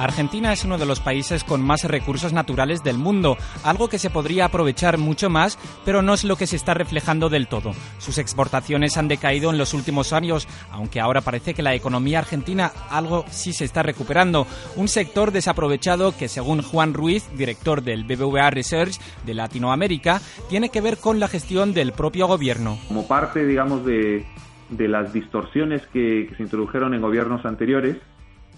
Argentina es uno de los países con más recursos naturales del mundo, algo que se podría aprovechar mucho más, pero no es lo que se está reflejando del todo. Sus exportaciones han decaído en los últimos años, aunque ahora parece que la economía argentina algo sí se está recuperando. Un sector desaprovechado que, según Juan Ruiz, director del BBVA Research de Latinoamérica, tiene que ver con la gestión del propio gobierno. Como parte, digamos, de, las distorsiones que se introdujeron en gobiernos anteriores,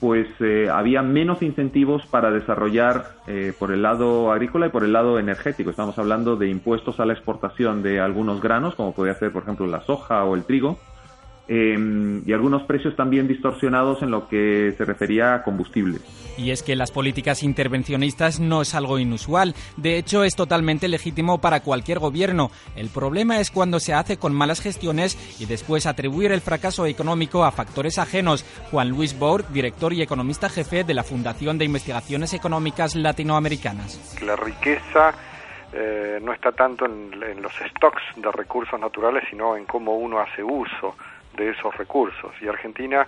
pues eh, había menos incentivos para desarrollar eh, por el lado agrícola y por el lado energético. Estamos hablando de impuestos a la exportación de algunos granos, como podría ser, por ejemplo, la soja o el trigo, Em, y algunos precios también distorsionados en lo que se refería a combustible. Y es que las políticas intervencionistas no es algo inusual, de hecho es totalmente legítimo para cualquier gobierno. El problema es cuando se hace con malas gestiones y después atribuir el fracaso económico a factores ajenos. Juan Luis Bour, director y economista jefe de la Fundación de Investigaciones Económicas Latinoamericanas. La riqueza eh, no está tanto en, en, los stocks de recursos naturales, sino en cómo uno hace uso de esos recursos. Y Argentina,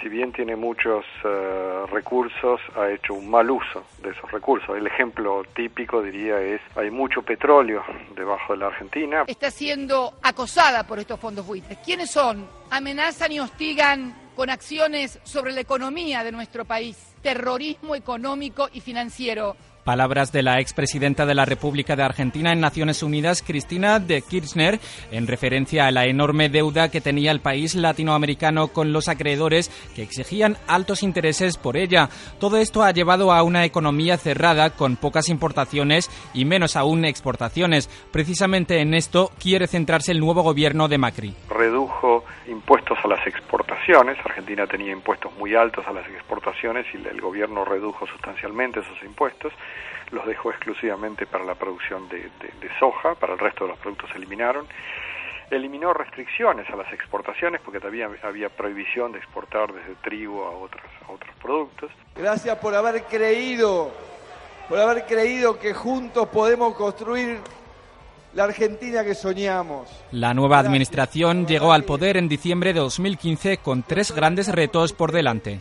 si bien tiene muchos eh, recursos, ha hecho un mal uso de esos recursos. El ejemplo típico, diría, es hay mucho petróleo debajo de la Argentina. Está siendo acosada por estos fondos buitres. ¿Quiénes son? Amenazan y hostigan con acciones sobre la economía de nuestro país, terrorismo económico y financiero Palabras de la expresidenta de la República de Argentina en Naciones Unidas, Cristina de Kirchner, en referencia a la enorme deuda que tenía el país latinoamericano con los acreedores que exigían altos intereses por ella. Todo esto ha llevado a una economía cerrada con pocas importaciones y menos aún exportaciones. Precisamente en esto quiere centrarse el nuevo gobierno de Macri. Impuestos a las exportaciones. Argentina tenía impuestos muy altos a las exportaciones y el gobierno redujo sustancialmente esos impuestos los dejó exclusivamente para la producción de, soja, para el resto de los productos se eliminaron. Eliminó restricciones a las exportaciones porque todavía había prohibición de exportar desde trigo a otros, a otros productos. Gracias por haber creído, por haber creído que juntos podemos construir la Argentina que soñamos. La nueva administración llegó al poder en diciembre de 2015 con tres grandes retos por delante.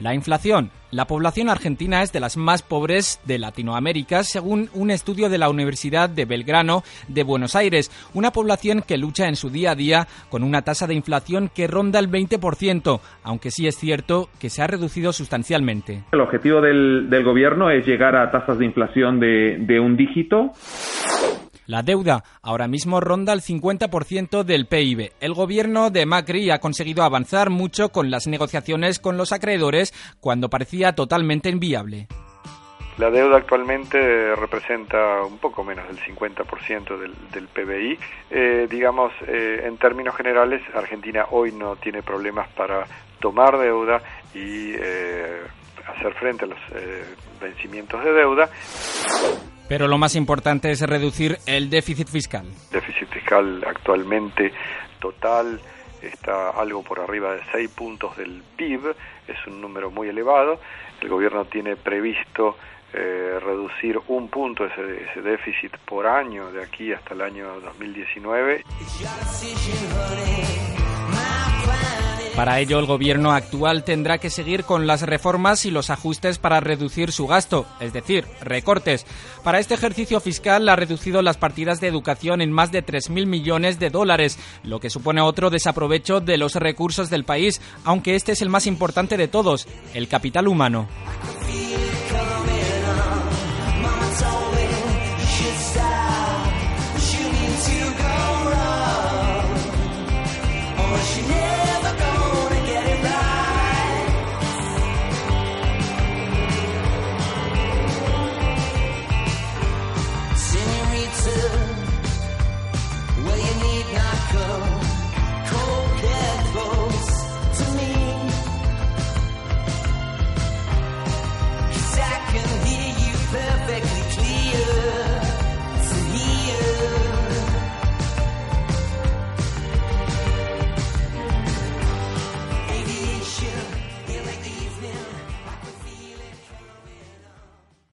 La inflación. La población argentina es de las más pobres de Latinoamérica, según un estudio de la Universidad de Belgrano de Buenos Aires. Una población que lucha en su día a día con una tasa de inflación que ronda el 20%, aunque sí es cierto que se ha reducido sustancialmente. El objetivo del, gobierno es llegar a tasas de inflación de, de un dígito. La deuda ahora mismo ronda el 50% del PIB. El gobierno de Macri ha conseguido avanzar mucho con las negociaciones con los acreedores cuando parecía totalmente inviable. La deuda actualmente representa un poco menos del 50% del, del PBI. Eh, digamos, eh, en términos generales, Argentina hoy no tiene problemas para tomar deuda y eh, hacer frente a los vencimientos de deuda. Pero lo más importante es reducir el déficit fiscal. Déficit fiscal actualmente total está algo por arriba de 6 puntos del PIB, es un número muy elevado. El gobierno tiene previsto eh, reducir un punto ese, ese déficit por año de aquí hasta el año 2019. Para ello, el gobierno actual tendrá que seguir con las reformas y los ajustes para reducir su gasto, es decir, recortes. Para este ejercicio fiscal ha reducido las partidas de educación en más de 3.000 millones de dólares, lo que supone otro desaprovecho de los recursos del país, aunque este es el más importante de todos, el capital humano. come.